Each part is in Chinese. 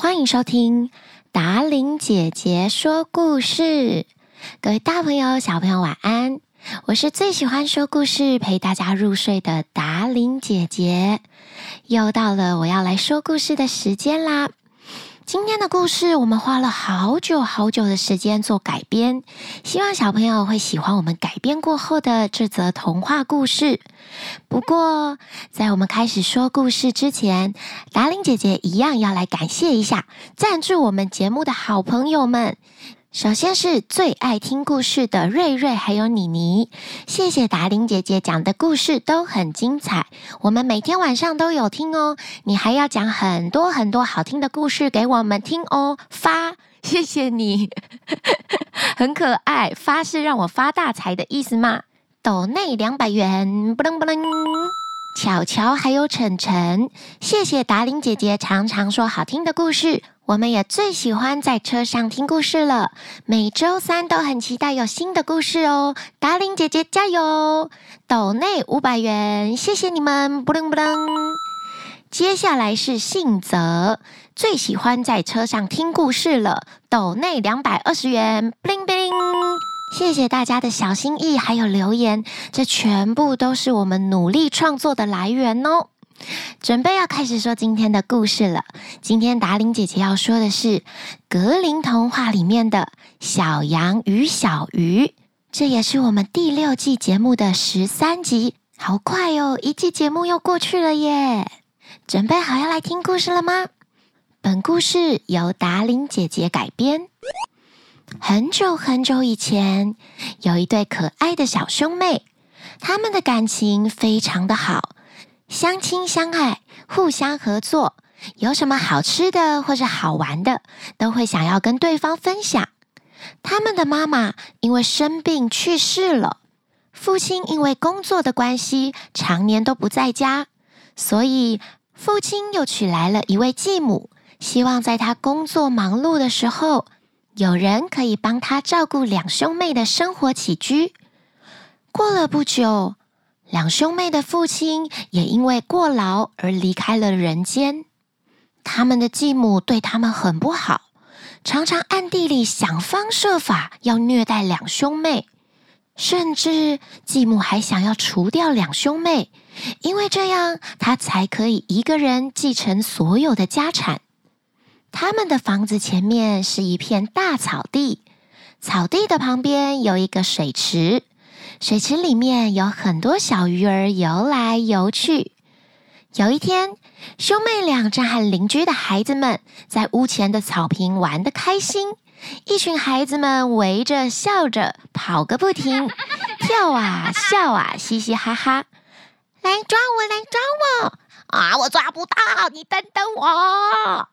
欢迎收听达玲姐姐说故事。各位大朋友、小朋友，晚安！我是最喜欢说故事、陪大家入睡的达玲姐姐。又到了我要来说故事的时间啦！今天的故事，我们花了好久好久的时间做改编，希望小朋友会喜欢我们改编过后的这则童话故事。不过，在我们开始说故事之前，达玲姐姐一样要来感谢一下赞助我们节目的好朋友们。首先是最爱听故事的瑞瑞，还有妮妮，谢谢达伶姐姐讲的故事都很精彩，我们每天晚上都有听哦。你还要讲很多很多好听的故事给我们听哦。发，谢谢你，很可爱。发是让我发大财的意思吗？抖内两百元，不楞不楞。巧巧还有晨晨，谢谢达伶姐姐常常说好听的故事。我们也最喜欢在车上听故事了，每周三都很期待有新的故事哦。达伶姐姐加油！抖内五百元，谢谢你们，不灵不灵。接下来是信泽，最喜欢在车上听故事了，抖内两百二十元，不灵不灵。谢谢大家的小心意还有留言，这全部都是我们努力创作的来源哦。准备要开始说今天的故事了。今天达玲姐姐要说的是格林童话里面的小羊与小鱼，这也是我们第六季节目的十三集。好快哦，一季节目又过去了耶！准备好要来听故事了吗？本故事由达玲姐姐改编。很久很久以前，有一对可爱的小兄妹，他们的感情非常的好。相亲相爱，互相合作，有什么好吃的或者好玩的，都会想要跟对方分享。他们的妈妈因为生病去世了，父亲因为工作的关系常年都不在家，所以父亲又娶来了一位继母，希望在他工作忙碌的时候，有人可以帮他照顾两兄妹的生活起居。过了不久。两兄妹的父亲也因为过劳而离开了人间。他们的继母对他们很不好，常常暗地里想方设法要虐待两兄妹，甚至继母还想要除掉两兄妹，因为这样他才可以一个人继承所有的家产。他们的房子前面是一片大草地，草地的旁边有一个水池。水池里面有很多小鱼儿游来游去。有一天，兄妹俩正和邻居的孩子们在屋前的草坪玩得开心，一群孩子们围着笑着跑个不停，跳啊笑啊，嘻嘻哈哈。来抓我，来抓我！啊，我抓不到，你等等我。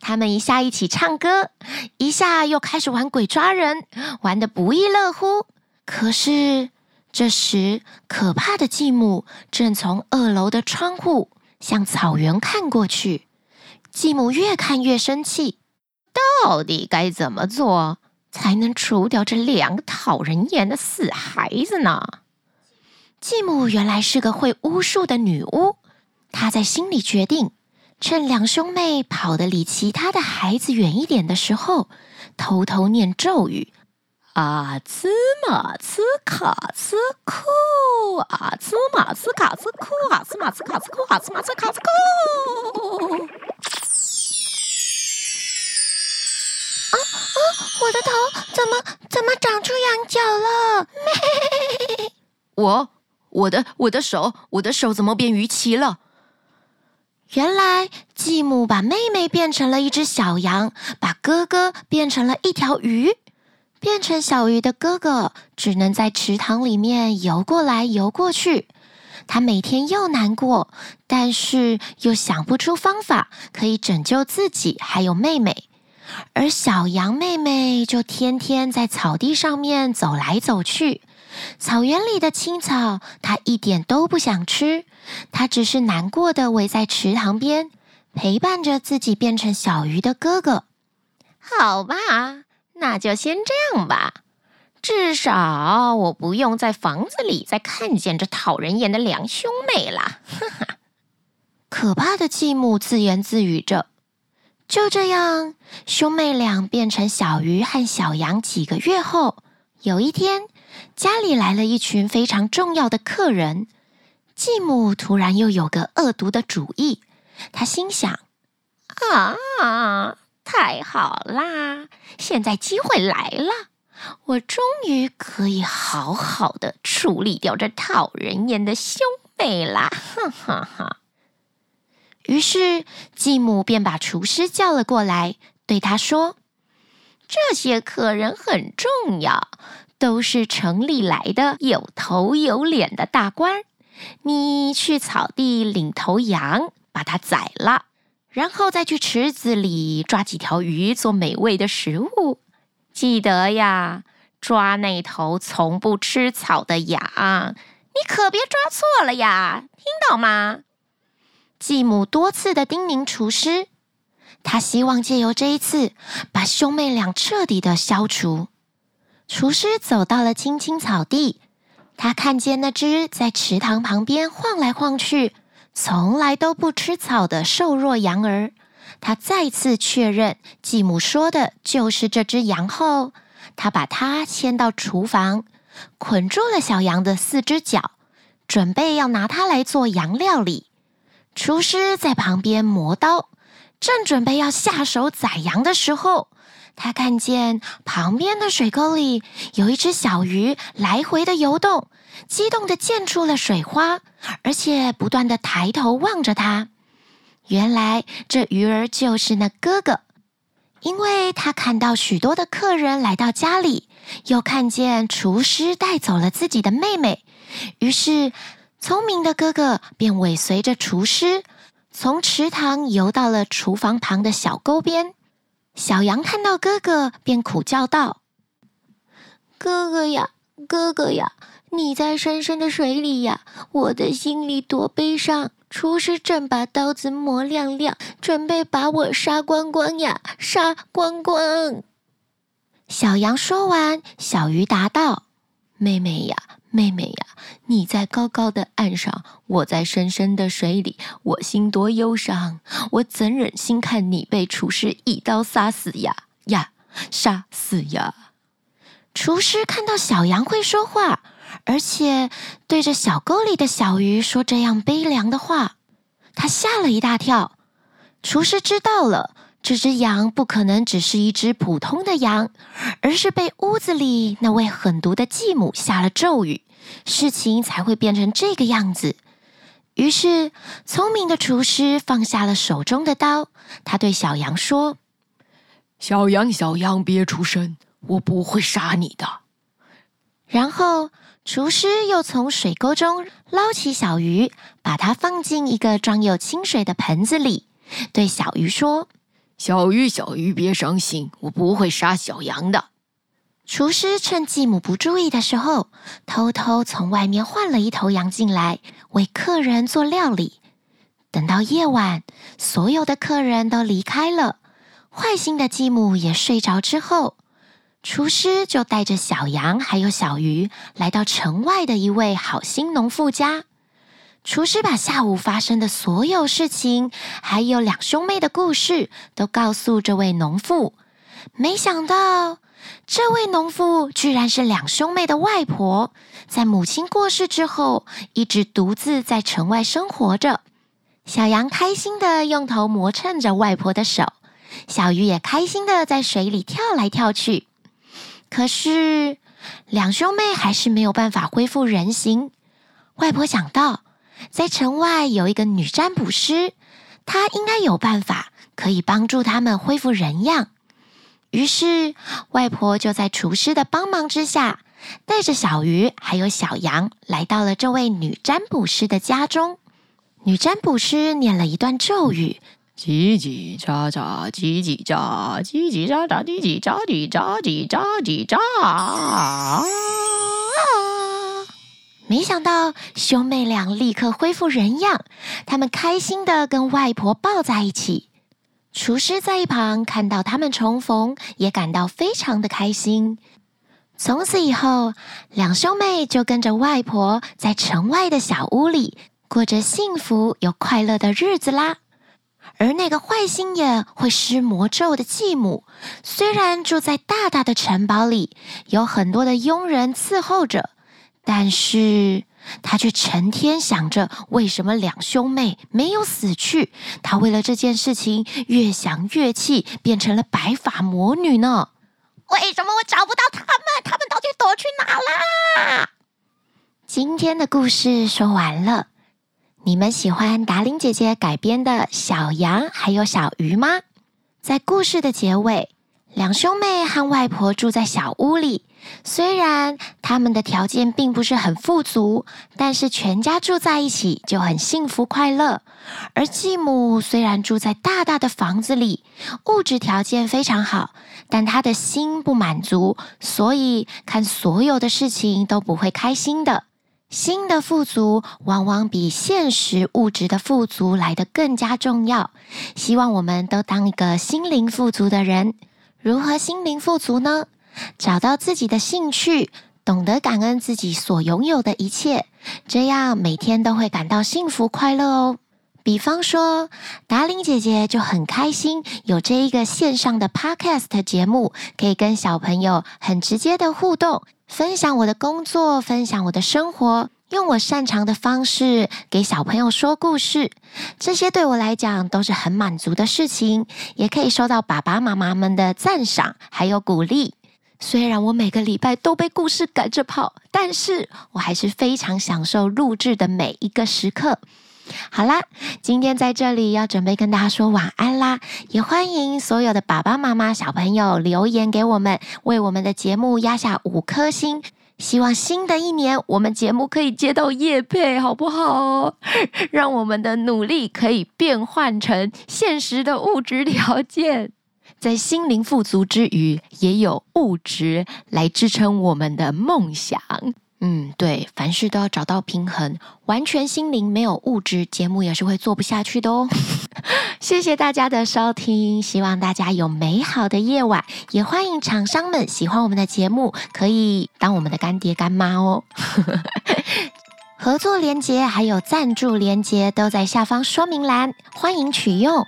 他们一下一起唱歌，一下又开始玩鬼抓人，玩得不亦乐乎。可是，这时可怕的继母正从二楼的窗户向草原看过去。继母越看越生气，到底该怎么做才能除掉这两个讨人厌的死孩子呢？继母原来是个会巫术的女巫，她在心里决定，趁两兄妹跑得离其他的孩子远一点的时候，偷偷念咒语。啊，兹玛兹卡兹库，啊，兹玛兹卡兹库，啊，兹玛兹卡兹库，啊，兹玛兹卡兹库。啊啊！我的头怎么怎么长出羊角了？我我的我的手，我的手怎么变鱼鳍了？原来继母把妹妹变成了一只小羊，把哥哥变成了一条鱼。变成小鱼的哥哥只能在池塘里面游过来游过去，他每天又难过，但是又想不出方法可以拯救自己还有妹妹。而小羊妹妹就天天在草地上面走来走去，草原里的青草她一点都不想吃，她只是难过的围在池塘边，陪伴着自己变成小鱼的哥哥。好吧。那就先这样吧，至少我不用在房子里再看见这讨人厌的两兄妹了。哈哈，可怕的继母自言自语着。就这样，兄妹俩变成小鱼和小羊。几个月后，有一天，家里来了一群非常重要的客人。继母突然又有个恶毒的主意，她心想：“啊，太好啦！现在机会来了，我终于可以好好的处理掉这讨人厌的兄妹啦！”哈哈哈。于是继母便把厨师叫了过来，对他说：“这些客人很重要，都是城里来的有头有脸的大官。你去草地领头羊，把它宰了，然后再去池子里抓几条鱼做美味的食物。记得呀，抓那头从不吃草的羊，你可别抓错了呀，听到吗？”继母多次的叮咛厨师，他希望借由这一次，把兄妹俩彻底的消除。厨师走到了青青草地，他看见那只在池塘旁边晃来晃去、从来都不吃草的瘦弱羊儿。他再次确认继母说的就是这只羊后，他把它牵到厨房，捆住了小羊的四只脚，准备要拿它来做羊料理。厨师在旁边磨刀，正准备要下手宰羊的时候，他看见旁边的水沟里有一只小鱼来回的游动，激动地溅出了水花，而且不断地抬头望着他。原来这鱼儿就是那哥哥，因为他看到许多的客人来到家里，又看见厨师带走了自己的妹妹，于是。聪明的哥哥便尾随着厨师，从池塘游到了厨房旁的小沟边。小羊看到哥哥，便苦叫道：“哥哥呀，哥哥呀，你在深深的水里呀！我的心里多悲伤。厨师正把刀子磨亮亮，准备把我杀光光呀，杀光光！”小羊说完，小鱼答道：“妹妹呀。”妹妹呀，你在高高的岸上，我在深深的水里，我心多忧伤，我怎忍心看你被厨师一刀杀死呀呀，杀死呀！厨师看到小羊会说话，而且对着小沟里的小鱼说这样悲凉的话，他吓了一大跳。厨师知道了。这只羊不可能只是一只普通的羊，而是被屋子里那位狠毒的继母下了咒语，事情才会变成这个样子。于是，聪明的厨师放下了手中的刀，他对小羊说：“小羊，小羊，别出声，我不会杀你的。”然后，厨师又从水沟中捞起小鱼，把它放进一个装有清水的盆子里，对小鱼说。小鱼，小鱼，别伤心，我不会杀小羊的。厨师趁继母不注意的时候，偷偷从外面换了一头羊进来，为客人做料理。等到夜晚，所有的客人都离开了，坏心的继母也睡着之后，厨师就带着小羊还有小鱼来到城外的一位好心农妇家。厨师把下午发生的所有事情，还有两兄妹的故事，都告诉这位农妇。没想到，这位农妇居然是两兄妹的外婆，在母亲过世之后，一直独自在城外生活着。小羊开心地用头磨蹭着外婆的手，小鱼也开心地在水里跳来跳去。可是，两兄妹还是没有办法恢复人形。外婆想到。在城外有一个女占卜师，她应该有办法可以帮助他们恢复人样。于是，外婆就在厨师的帮忙之下，带着小鱼还有小羊来到了这位女占卜师的家中。女占卜师念了一段咒语：叽叽喳喳，叽叽喳，叽叽喳喳，叽叽喳，叽喳叽喳叽喳。没想到兄妹俩立刻恢复人样，他们开心地跟外婆抱在一起。厨师在一旁看到他们重逢，也感到非常的开心。从此以后，两兄妹就跟着外婆在城外的小屋里过着幸福又快乐的日子啦。而那个坏心眼会施魔咒的继母，虽然住在大大的城堡里，有很多的佣人伺候着，但是她却成天想着为什么两兄妹没有死去。她为了这件事情越想越气，变成了白发魔女呢。为什么我找不到他们？他们到底躲去哪啦？今天的故事说完了。你们喜欢达伶姐姐改编的《小羊还有小鱼》吗？在故事的结尾，两兄妹和外婆住在小屋里。虽然他们的条件并不是很富足，但是全家住在一起就很幸福快乐。而继母虽然住在大大的房子里，物质条件非常好，但她的心不满足，所以看所有的事情都不会开心的。心的富足往往比现实物质的富足来得更加重要。希望我们都当一个心灵富足的人。如何心灵富足呢？找到自己的兴趣，懂得感恩自己所拥有的一切，这样每天都会感到幸福快乐哦。比方说，达伶姐姐就很开心有这一个线上的 Podcast 节目，可以跟小朋友很直接的互动。分享我的工作，分享我的生活，用我擅长的方式给小朋友说故事，这些对我来讲都是很满足的事情，也可以收到爸爸妈妈们的赞赏还有鼓励。虽然我每个礼拜都被故事赶着跑，但是我还是非常享受录制的每一个时刻。好啦，今天在这里要准备跟大家说晚安啦！也欢迎所有的爸爸妈妈、小朋友留言给我们，为我们的节目压下五颗星。希望新的一年我们节目可以接到叶配，好不好？让我们的努力可以变换成现实的物质条件，在心灵富足之余，也有物质来支撑我们的梦想。嗯，对，凡事都要找到平衡，完全心灵没有物质，节目也是会做不下去的哦。谢谢大家的收听，希望大家有美好的夜晚，也欢迎厂商们喜欢我们的节目，可以当我们的干爹干妈哦。合作连接还有赞助连接都在下方说明栏，欢迎取用。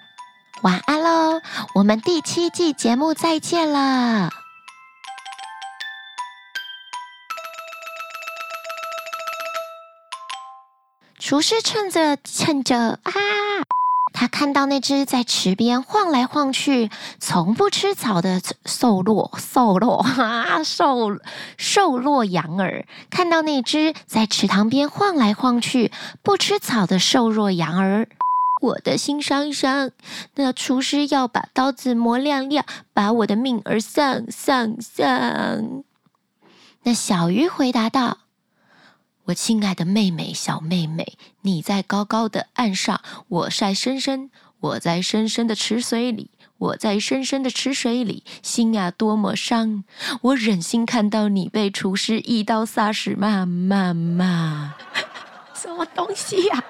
晚安喽，我们第七季节目再见了。厨师趁着趁着啊，他看到那只在池边晃来晃去、从不吃草的瘦弱瘦弱 啊瘦瘦弱羊儿，看到那只在池塘边晃来晃去、不吃草的瘦弱羊儿，我的心伤伤。那厨师要把刀子磨亮亮，把我的命儿丧丧丧。那小鱼回答道。我亲爱的妹妹，小妹妹，你在高高的岸上，我在深深，我在深深的池水里，我在深深的池水里，心呀多么伤！我忍心看到你被厨师一刀杀死吗？妈妈，什么东西呀、